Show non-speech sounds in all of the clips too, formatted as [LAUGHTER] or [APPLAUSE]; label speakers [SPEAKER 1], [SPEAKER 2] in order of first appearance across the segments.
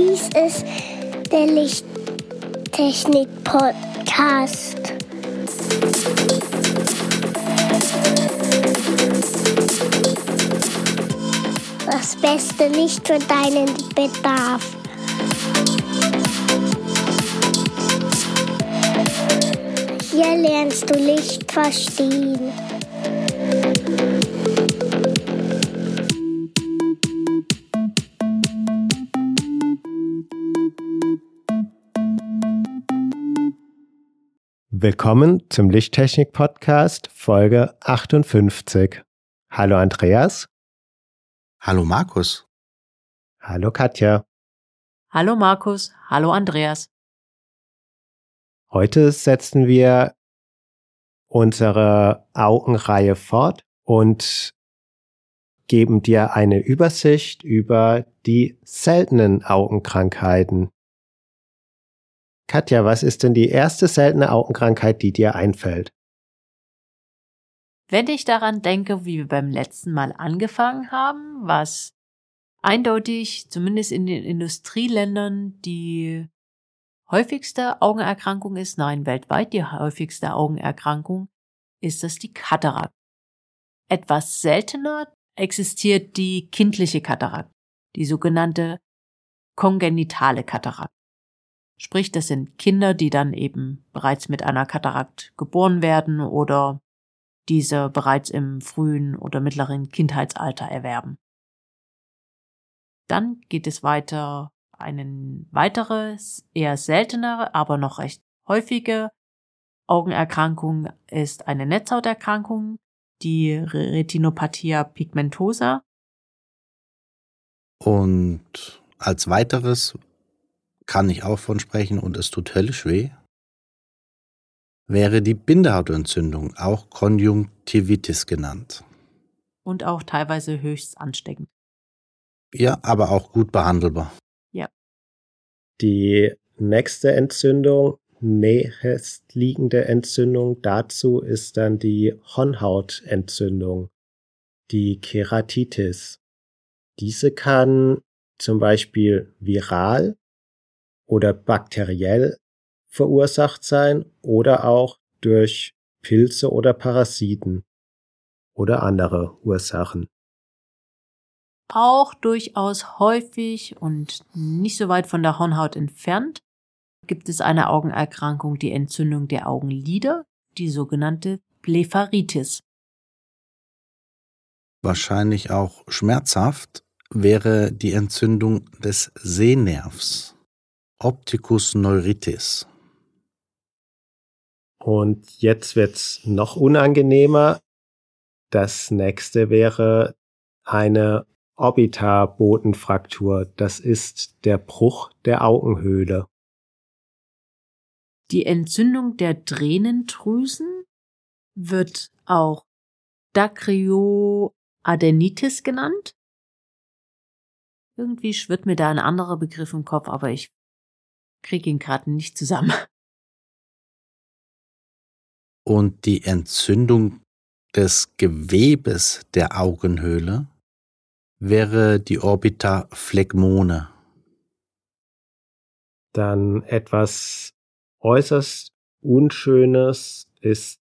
[SPEAKER 1] Dies ist der Lichttechnik-Podcast. Das Beste nicht für deinen Bedarf. Hier lernst du Licht verstehen.
[SPEAKER 2] Willkommen zum Lichttechnik Podcast Folge 58. Hallo Andreas.
[SPEAKER 3] Hallo Markus.
[SPEAKER 2] Hallo Katja.
[SPEAKER 4] Hallo Markus. Hallo Andreas.
[SPEAKER 2] Heute setzen wir unsere Augenreihe fort und geben dir eine Übersicht über die seltenen Augenkrankheiten. Katja, was ist denn die erste seltene Augenkrankheit, die dir einfällt?
[SPEAKER 4] Wenn ich daran denke, wie wir beim letzten Mal angefangen haben, was eindeutig, zumindest in den Industrieländern, die häufigste Augenerkrankung ist, nein, weltweit die häufigste Augenerkrankung, ist es die Katarakt. Etwas seltener existiert die kindliche Katarakt, die sogenannte kongenitale Katarakt. Sprich, das sind Kinder, die dann eben bereits mit einer Katarakt geboren werden oder diese bereits im frühen oder mittleren Kindheitsalter erwerben. Dann geht es weiter eine weitere, eher seltenere, aber noch recht häufige Augenerkrankung ist eine Netzhauterkrankung, die Retinopathia pigmentosa.
[SPEAKER 3] Und als weiteres kann ich auch von sprechen und es tut höllisch weh, wäre die Bindehautentzündung, auch Konjunktivitis genannt.
[SPEAKER 4] Und auch teilweise höchst ansteckend.
[SPEAKER 3] Ja, aber auch gut behandelbar.
[SPEAKER 4] Ja.
[SPEAKER 2] Die nächste Entzündung, nächstliegende Entzündung dazu ist dann die Hornhautentzündung, die Keratitis. Diese kann zum Beispiel viral oder bakteriell verursacht sein oder auch durch Pilze oder Parasiten oder andere Ursachen.
[SPEAKER 4] Auch durchaus häufig und nicht so weit von der Hornhaut entfernt gibt es eine Augenerkrankung, die Entzündung der Augenlider, die sogenannte Blepharitis.
[SPEAKER 3] Wahrscheinlich auch schmerzhaft wäre die Entzündung des Sehnervs. Opticus neuritis.
[SPEAKER 2] Und jetzt wird's noch unangenehmer. Das nächste wäre eine Orbitabotenfraktur. Das ist der Bruch der Augenhöhle.
[SPEAKER 4] Die Entzündung der Tränendrüsen wird auch Dacryoadenitis genannt. Irgendwie schwirrt mir da ein anderer Begriff im Kopf, aber ich krieg ihn gerade nicht zusammen. [LAUGHS]
[SPEAKER 3] Und die Entzündung des Gewebes der Augenhöhle wäre die Orbita phlegmone.
[SPEAKER 2] Dann etwas äußerst Unschönes ist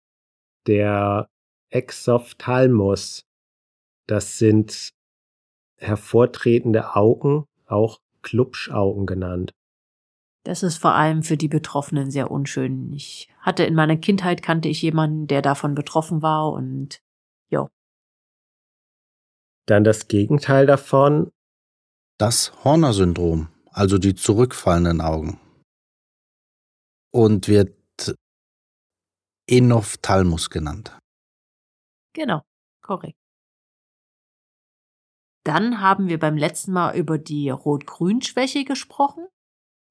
[SPEAKER 2] der Exophthalmus. Das sind hervortretende Augen, auch Klubschaugen genannt.
[SPEAKER 4] Das ist vor allem für die Betroffenen sehr unschön. Ich hatte in meiner Kindheit kannte ich jemanden, der davon betroffen war und ja.
[SPEAKER 2] Dann das Gegenteil davon.
[SPEAKER 3] Das Horner-Syndrom, also die zurückfallenden Augen. Und wird Enophthalmus genannt.
[SPEAKER 4] Genau, korrekt. Dann haben wir beim letzten Mal über die Rot-Grün-Schwäche gesprochen.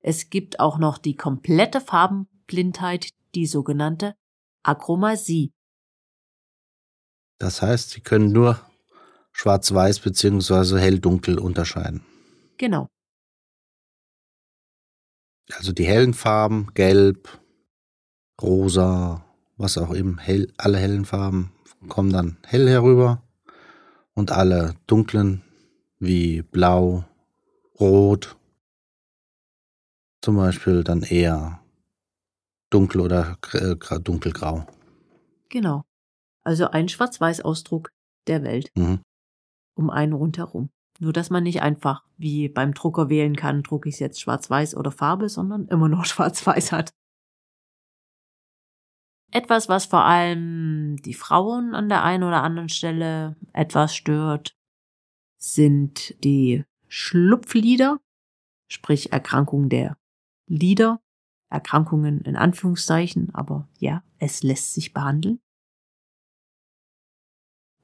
[SPEAKER 4] Es gibt auch noch die komplette Farbenblindheit, die sogenannte Achromasie.
[SPEAKER 3] Das heißt, Sie können nur schwarz-weiß bzw. hell-dunkel unterscheiden.
[SPEAKER 4] Genau.
[SPEAKER 3] Also die hellen Farben, gelb, rosa, was auch eben, hell, alle hellen Farben kommen dann hell herüber und alle dunklen wie blau, rot, zum Beispiel dann eher dunkel oder äh, dunkelgrau.
[SPEAKER 4] Genau. Also ein Schwarz-Weiß-Ausdruck der Welt.
[SPEAKER 3] Mhm.
[SPEAKER 4] Um einen rundherum. Nur, dass man nicht einfach wie beim Drucker wählen kann, drucke ich es jetzt schwarz-weiß oder Farbe, sondern immer noch [LAUGHS] schwarz-weiß hat. Etwas, was vor allem die Frauen an der einen oder anderen Stelle etwas stört, sind die Schlupflieder, sprich Erkrankungen der Lieder, Erkrankungen in Anführungszeichen, aber ja, es lässt sich behandeln.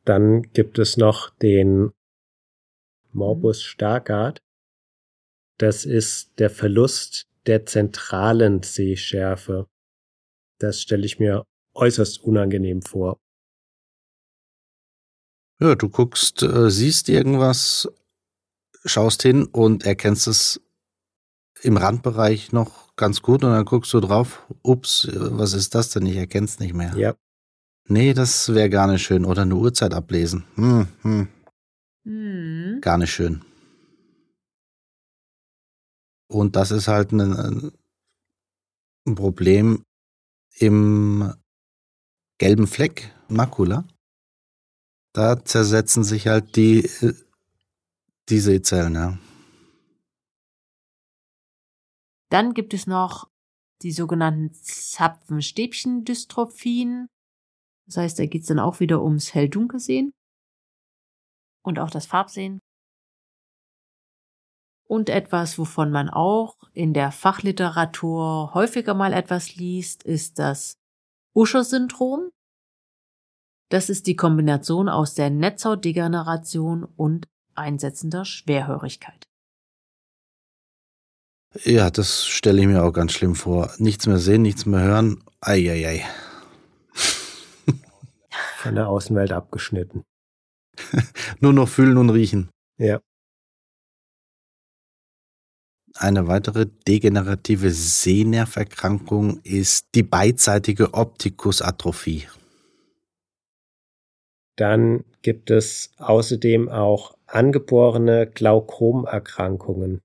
[SPEAKER 2] Dann gibt es noch den Morbus Stargardt. Das ist der Verlust der zentralen Sehschärfe. Das stelle ich mir äußerst unangenehm vor.
[SPEAKER 3] Ja, du guckst, äh, siehst irgendwas, schaust hin und erkennst es im Randbereich noch ganz gut und dann guckst du drauf, ups, was ist das denn? Ich erkenn's nicht mehr.
[SPEAKER 2] Ja.
[SPEAKER 3] Nee, das wäre gar nicht schön. Oder eine Uhrzeit ablesen. Hm, hm.
[SPEAKER 4] Hm.
[SPEAKER 3] Gar nicht schön. Und das ist halt ein, ein Problem im gelben Fleck, Makula. Da zersetzen sich halt die, die Sehzellen, ja.
[SPEAKER 4] Dann gibt es noch die sogenannten Zapfenstäbchen-Dystrophien. Das heißt, da geht es dann auch wieder ums Hell-Dunkel-Sehen und auch das Farbsehen. Und etwas, wovon man auch in der Fachliteratur häufiger mal etwas liest, ist das Usher-Syndrom. Das ist die Kombination aus der Netzhautdegeneration und einsetzender Schwerhörigkeit.
[SPEAKER 3] Ja, das stelle ich mir auch ganz schlimm vor. Nichts mehr sehen, nichts mehr hören. Eieiei. [LAUGHS]
[SPEAKER 2] Von der Außenwelt abgeschnitten. [LAUGHS]
[SPEAKER 3] Nur noch fühlen und riechen.
[SPEAKER 2] Ja.
[SPEAKER 3] Eine weitere degenerative Sehnerverkrankung ist die beidseitige Optikusatrophie.
[SPEAKER 2] Dann gibt es außerdem auch angeborene Glaukomerkrankungen.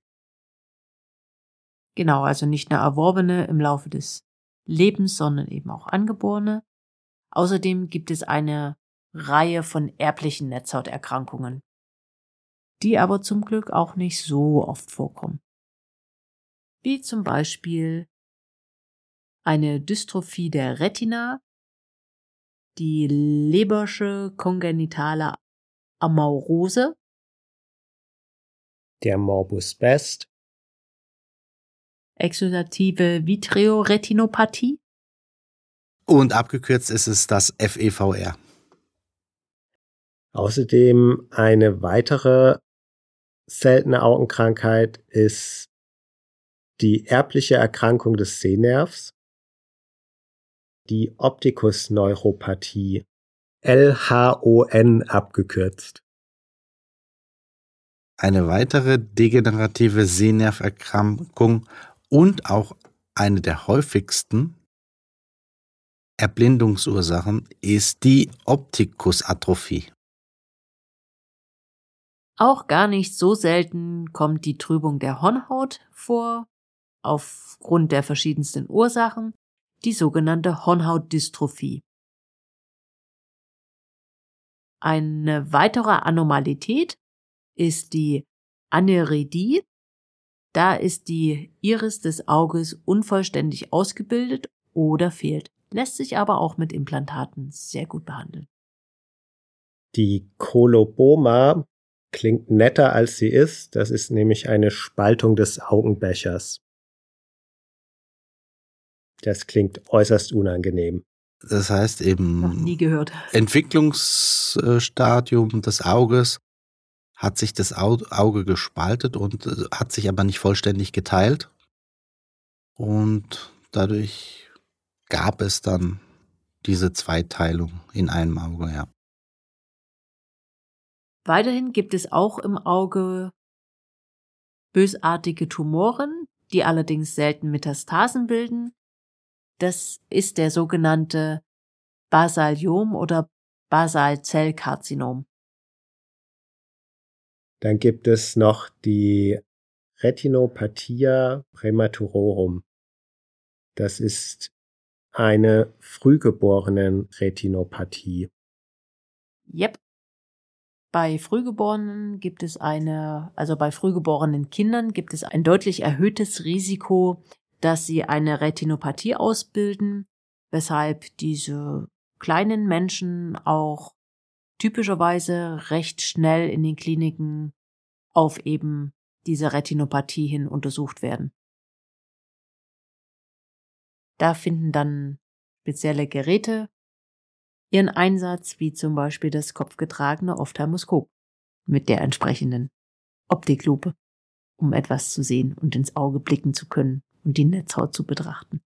[SPEAKER 4] Genau, also nicht nur erworbene im Laufe des Lebens, sondern eben auch angeborene. Außerdem gibt es eine Reihe von erblichen Netzhauterkrankungen, die aber zum Glück auch nicht so oft vorkommen. Wie zum Beispiel eine Dystrophie der Retina, die Lebersche kongenitale Amaurose,
[SPEAKER 2] der Morbus Best,
[SPEAKER 4] exudative Vitreoretinopathie
[SPEAKER 3] und abgekürzt ist es das FEVR.
[SPEAKER 2] Außerdem eine weitere seltene Augenkrankheit ist die erbliche Erkrankung des Sehnervs, die Optikusneuropathie, LHON abgekürzt.
[SPEAKER 3] Eine weitere degenerative Sehnerverkrankung und auch eine der häufigsten Erblindungsursachen ist die Optikusatrophie.
[SPEAKER 4] Auch gar nicht so selten kommt die Trübung der Hornhaut vor, aufgrund der verschiedensten Ursachen, die sogenannte Hornhautdystrophie. Eine weitere Anormalität ist die Aneridie. Da ist die Iris des Auges unvollständig ausgebildet oder fehlt, lässt sich aber auch mit Implantaten sehr gut behandeln.
[SPEAKER 2] Die Koloboma klingt netter als sie ist. Das ist nämlich eine Spaltung des Augenbechers. Das klingt äußerst unangenehm.
[SPEAKER 3] Das heißt eben
[SPEAKER 4] Noch nie gehört.
[SPEAKER 3] Entwicklungsstadium des Auges hat sich das Auge gespaltet und äh, hat sich aber nicht vollständig geteilt. Und dadurch gab es dann diese Zweiteilung in einem Auge, ja.
[SPEAKER 4] Weiterhin gibt es auch im Auge bösartige Tumoren, die allerdings selten Metastasen bilden. Das ist der sogenannte Basaliom oder Basalzellkarzinom.
[SPEAKER 2] Dann gibt es noch die Retinopathia prämaturorum. Das ist eine frühgeborenen Retinopathie.
[SPEAKER 4] Yep. Bei Frühgeborenen gibt es eine, also bei frühgeborenen Kindern gibt es ein deutlich erhöhtes Risiko, dass sie eine Retinopathie ausbilden, weshalb diese kleinen Menschen auch typischerweise recht schnell in den Kliniken auf eben diese Retinopathie hin untersucht werden. Da finden dann spezielle Geräte ihren Einsatz, wie zum Beispiel das kopfgetragene Ophthalmoskop mit der entsprechenden Optiklupe, um etwas zu sehen und ins Auge blicken zu können und die Netzhaut zu betrachten.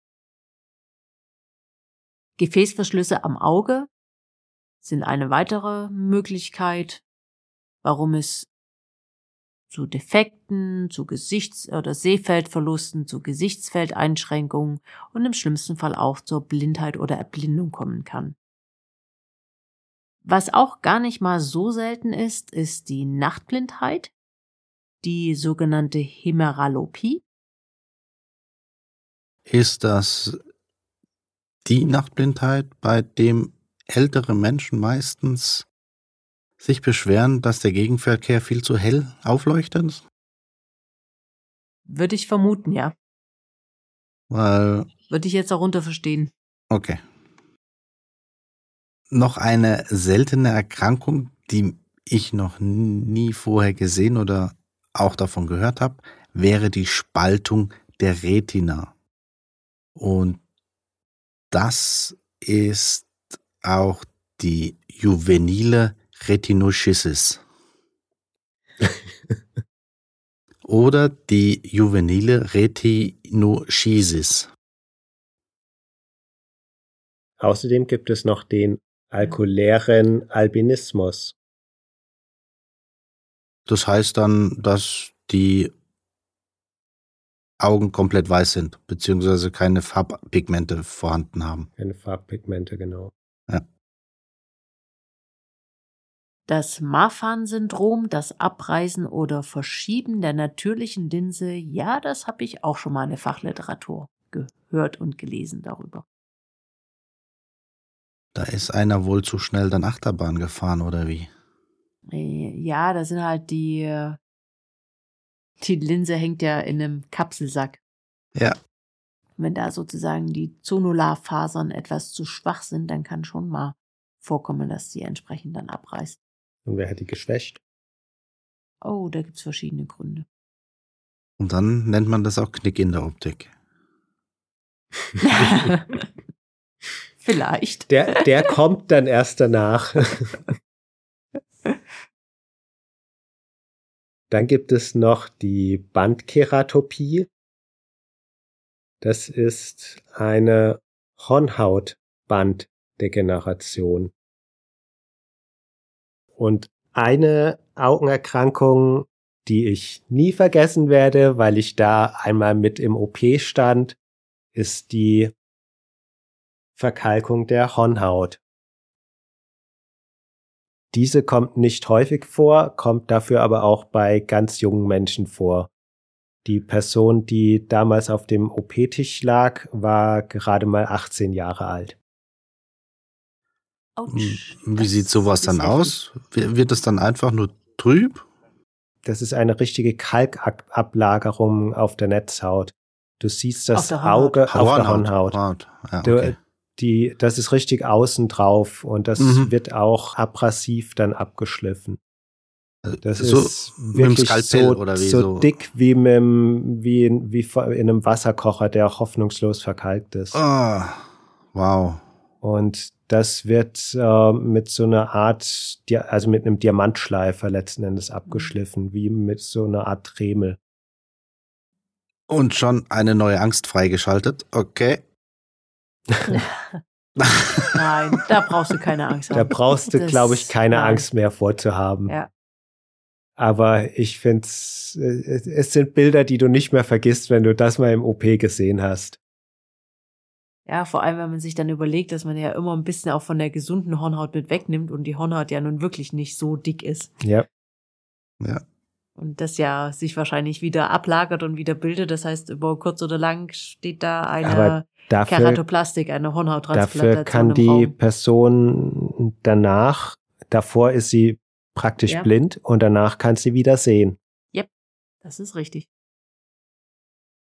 [SPEAKER 4] Gefäßverschlüsse am Auge sind eine weitere Möglichkeit, warum es zu Defekten, zu Gesichts- oder Sehfeldverlusten, zu Gesichtsfeldeinschränkungen und im schlimmsten Fall auch zur Blindheit oder Erblindung kommen kann. Was auch gar nicht mal so selten ist, ist die Nachtblindheit, die sogenannte Hemeralopie.
[SPEAKER 3] Ist das die Nachtblindheit, bei dem ältere Menschen meistens sich beschweren, dass der Gegenverkehr viel zu hell aufleuchtet?
[SPEAKER 4] Würde ich vermuten, ja.
[SPEAKER 3] Weil.
[SPEAKER 4] Würde ich jetzt darunter verstehen.
[SPEAKER 3] Okay. Noch eine seltene Erkrankung, die ich noch nie vorher gesehen oder auch davon gehört habe, wäre die Spaltung der Retina. Und das ist auch die juvenile Retinoschisis. [LAUGHS] Oder die juvenile Retinoschisis.
[SPEAKER 2] Außerdem gibt es noch den alkulären Albinismus.
[SPEAKER 3] Das heißt dann, dass die Augen komplett weiß sind, beziehungsweise keine Farbpigmente vorhanden haben.
[SPEAKER 2] Keine Farbpigmente, genau.
[SPEAKER 3] Ja.
[SPEAKER 4] Das Marfan-Syndrom, das Abreißen oder Verschieben der natürlichen Linse, ja, das habe ich auch schon mal in der Fachliteratur gehört und gelesen darüber.
[SPEAKER 3] Da ist einer wohl zu schnell dann Achterbahn gefahren, oder wie?
[SPEAKER 4] Äh, ja, da sind halt die. Die Linse hängt ja in einem Kapselsack.
[SPEAKER 3] Ja.
[SPEAKER 4] Wenn da sozusagen die Zonularfasern etwas zu schwach sind, dann kann schon mal vorkommen, dass sie entsprechend dann abreißt.
[SPEAKER 2] Und wer hat die geschwächt?
[SPEAKER 4] Oh, da gibt's verschiedene Gründe.
[SPEAKER 3] Und dann nennt man das auch Knick in der Optik. [LAUGHS]
[SPEAKER 4] Vielleicht.
[SPEAKER 2] Der, der kommt dann erst danach. [LAUGHS] Dann gibt es noch die Bandkeratopie. Das ist eine Hornhautbanddegeneration. Und eine Augenerkrankung, die ich nie vergessen werde, weil ich da einmal mit im OP stand, ist die Verkalkung der Hornhaut. Diese kommt nicht häufig vor, kommt dafür aber auch bei ganz jungen Menschen vor. Die Person, die damals auf dem OP-Tisch lag, war gerade mal 18 Jahre alt.
[SPEAKER 4] Autsch,
[SPEAKER 3] Wie sieht sowas dann aus? Wird das dann einfach nur trüb?
[SPEAKER 2] Das ist eine richtige Kalkablagerung auf der Netzhaut. Du siehst das
[SPEAKER 4] Auf
[SPEAKER 2] Auge auf der
[SPEAKER 3] Hornhaut.
[SPEAKER 2] Hornhaut.
[SPEAKER 3] Ja,
[SPEAKER 2] Du,
[SPEAKER 3] okay.
[SPEAKER 2] die, das ist richtig außen drauf und das
[SPEAKER 3] Mhm.
[SPEAKER 2] wird auch abrasiv dann abgeschliffen. Das
[SPEAKER 3] so
[SPEAKER 2] ist
[SPEAKER 3] mit dem
[SPEAKER 2] wirklich so,
[SPEAKER 3] oder wie
[SPEAKER 2] so
[SPEAKER 3] so.
[SPEAKER 2] dick wie, mit, dem- wie, in- wie in einem Wasserkocher, der hoffnungslos verkalkt ist.
[SPEAKER 3] Ah, wow.
[SPEAKER 2] Und das wird äh, mit so einer Art, also mit einem Diamantschleifer letzten Endes abgeschliffen, wie mit so einer Art Dremel.
[SPEAKER 3] Und schon eine neue Angst freigeschaltet. Okay. [LAUGHS]
[SPEAKER 4] Nein, da brauchst du keine Angst haben.
[SPEAKER 2] Da brauchst du, glaube ich, keine
[SPEAKER 4] nein.
[SPEAKER 2] Angst mehr vorzuhaben.
[SPEAKER 4] Ja.
[SPEAKER 2] Aber ich finde es, es sind Bilder, die du nicht mehr vergisst, wenn du das mal im OP gesehen hast.
[SPEAKER 4] Ja, vor allem, wenn man sich dann überlegt, dass man ja immer ein bisschen auch von der gesunden Hornhaut mit wegnimmt und die Hornhaut ja nun wirklich nicht so dick ist.
[SPEAKER 2] Ja.
[SPEAKER 3] Ja.
[SPEAKER 4] Und das ja sich wahrscheinlich wieder ablagert und wieder bildet. Das heißt, über kurz oder lang steht da eine
[SPEAKER 2] dafür,
[SPEAKER 4] Keratoplastik, eine Hornhauttransplantation.
[SPEAKER 2] dafür kann
[SPEAKER 4] im
[SPEAKER 2] die
[SPEAKER 4] Raum.
[SPEAKER 2] Person danach, davor ist sie praktisch
[SPEAKER 4] Ja.
[SPEAKER 2] blind und danach kann sie wieder sehen.
[SPEAKER 4] Das ist richtig.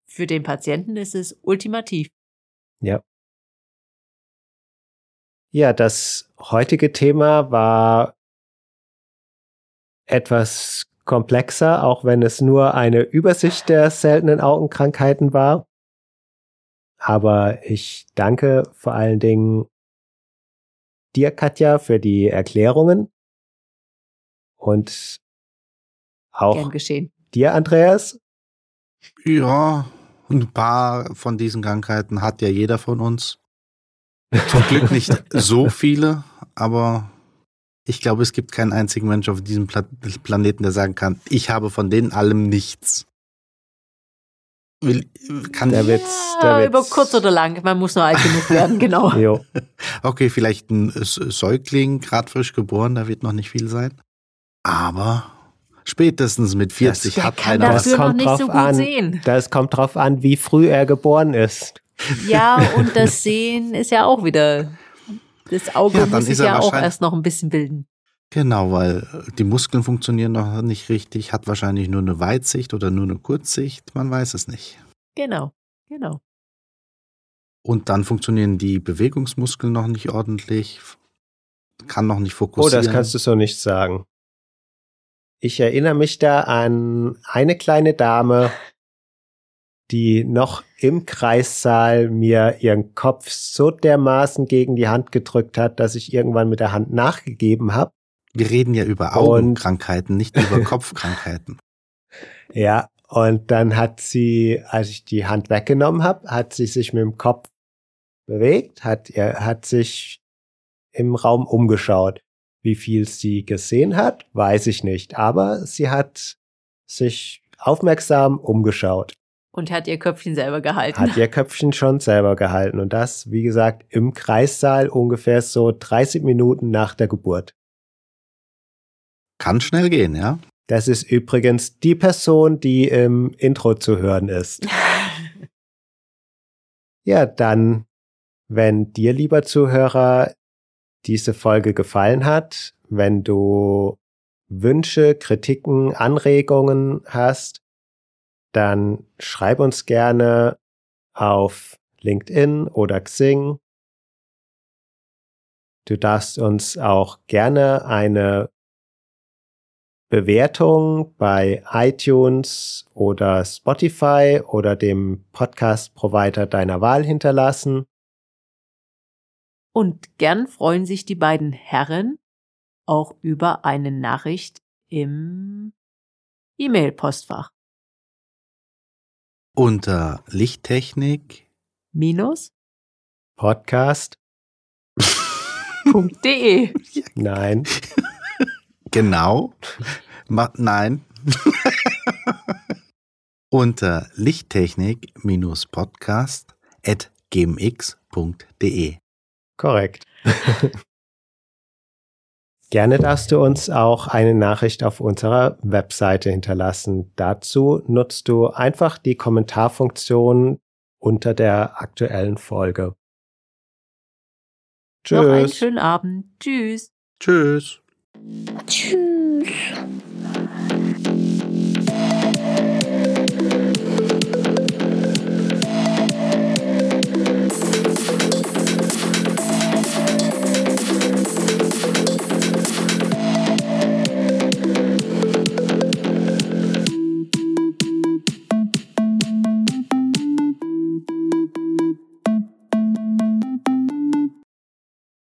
[SPEAKER 4] Für den Patienten ist es ultimativ.
[SPEAKER 2] Ja. Ja, das heutige Thema war etwas komplexer, auch wenn es nur eine Übersicht der seltenen Augenkrankheiten war. Aber ich danke vor allen Dingen dir, Katja, für die Erklärungen und auch
[SPEAKER 4] Gern geschehen.
[SPEAKER 2] dir, Andreas.
[SPEAKER 3] Ja, ein paar von diesen Krankheiten hat ja jeder von uns. Zum Glück nicht [LAUGHS] so viele, aber ich glaube, es gibt keinen einzigen Mensch auf diesem Pla Planeten, der sagen kann, ich habe von denen allem nichts. Will, kann
[SPEAKER 2] Der Witz,
[SPEAKER 4] Ja,
[SPEAKER 2] der
[SPEAKER 4] über
[SPEAKER 2] Witz.
[SPEAKER 4] kurz oder lang. Man muss nur alt genug werden, genau. [LAUGHS]
[SPEAKER 2] Jo.
[SPEAKER 3] okay, vielleicht ein Säugling, gerade frisch geboren, da wird noch nicht viel sein. Aber spätestens mit 40
[SPEAKER 2] Das
[SPEAKER 3] hat
[SPEAKER 4] Kann
[SPEAKER 3] einer
[SPEAKER 2] das
[SPEAKER 3] was.
[SPEAKER 4] dafür noch
[SPEAKER 2] kommt
[SPEAKER 4] nicht
[SPEAKER 2] drauf
[SPEAKER 4] so gut
[SPEAKER 2] an.
[SPEAKER 4] sehen.
[SPEAKER 2] Das kommt drauf an, wie früh er geboren ist.
[SPEAKER 4] Ja, [LAUGHS] und das Sehen ist ja auch wieder. Das Auge
[SPEAKER 3] Ja,
[SPEAKER 4] muss sich ja auch erst noch ein bisschen bilden.
[SPEAKER 3] Genau, weil die Muskeln funktionieren noch nicht richtig, hat wahrscheinlich nur eine Weitsicht oder nur eine Kurzsicht, man weiß es nicht.
[SPEAKER 4] Genau, genau.
[SPEAKER 3] Und dann funktionieren die Bewegungsmuskeln noch nicht ordentlich, kann noch nicht
[SPEAKER 2] Oh,
[SPEAKER 3] fokussieren.
[SPEAKER 2] das kannst du so nicht sagen. Ich erinnere mich da an eine kleine Dame, die noch im Kreissaal mir ihren Kopf so dermaßen gegen die Hand gedrückt hat, dass ich irgendwann mit der Hand nachgegeben habe.
[SPEAKER 3] Wir reden ja über
[SPEAKER 2] Und-
[SPEAKER 3] Augenkrankheiten, nicht über [LAUGHS] Kopfkrankheiten.
[SPEAKER 2] Ja, und dann hat sie, als ich die Hand weggenommen habe, hat sie sich mit dem Kopf bewegt, hat, er hat sich im Raum umgeschaut. Wie viel sie gesehen hat, weiß ich nicht, aber sie hat sich aufmerksam umgeschaut,
[SPEAKER 4] Und hat ihr Köpfchen selber gehalten.
[SPEAKER 2] hat ihr [LAUGHS] Köpfchen schon selber gehalten und das, wie gesagt, im Kreissaal ungefähr so 30 Minuten nach der Geburt.
[SPEAKER 3] Kann schnell gehen, ja?
[SPEAKER 2] Das ist übrigens die Person, die im Intro zu hören ist. [LAUGHS] Ja, dann, wenn dir, lieber Zuhörer, diese Folge gefallen hat, wenn du Wünsche, Kritiken, Anregungen hast, dann schreib uns gerne auf LinkedIn oder Xing. Du darfst uns auch gerne eine Bewertung bei iTunes oder Spotify oder dem Podcast-Provider deiner Wahl hinterlassen.
[SPEAKER 4] Und gern freuen sich die beiden Herren auch über eine Nachricht im E-Mail-Postfach.
[SPEAKER 3] Unter Lichttechnik.
[SPEAKER 4] Minus
[SPEAKER 2] Podcast?
[SPEAKER 4] .de. [LAUGHS]
[SPEAKER 2] Nein.
[SPEAKER 3] Genau. Ma nein. [LAUGHS] Unter Lichttechnik-podcast at gmx.de.
[SPEAKER 2] Korrekt. [LAUGHS] Gerne darfst du uns auch eine Nachricht auf unserer Webseite hinterlassen. Dazu nutzt du einfach die Kommentarfunktion unter der aktuellen Folge.
[SPEAKER 4] Noch einen
[SPEAKER 2] Tschüss.
[SPEAKER 4] schönen Abend. Tschüss.
[SPEAKER 3] Tschüss.
[SPEAKER 1] Tschüss.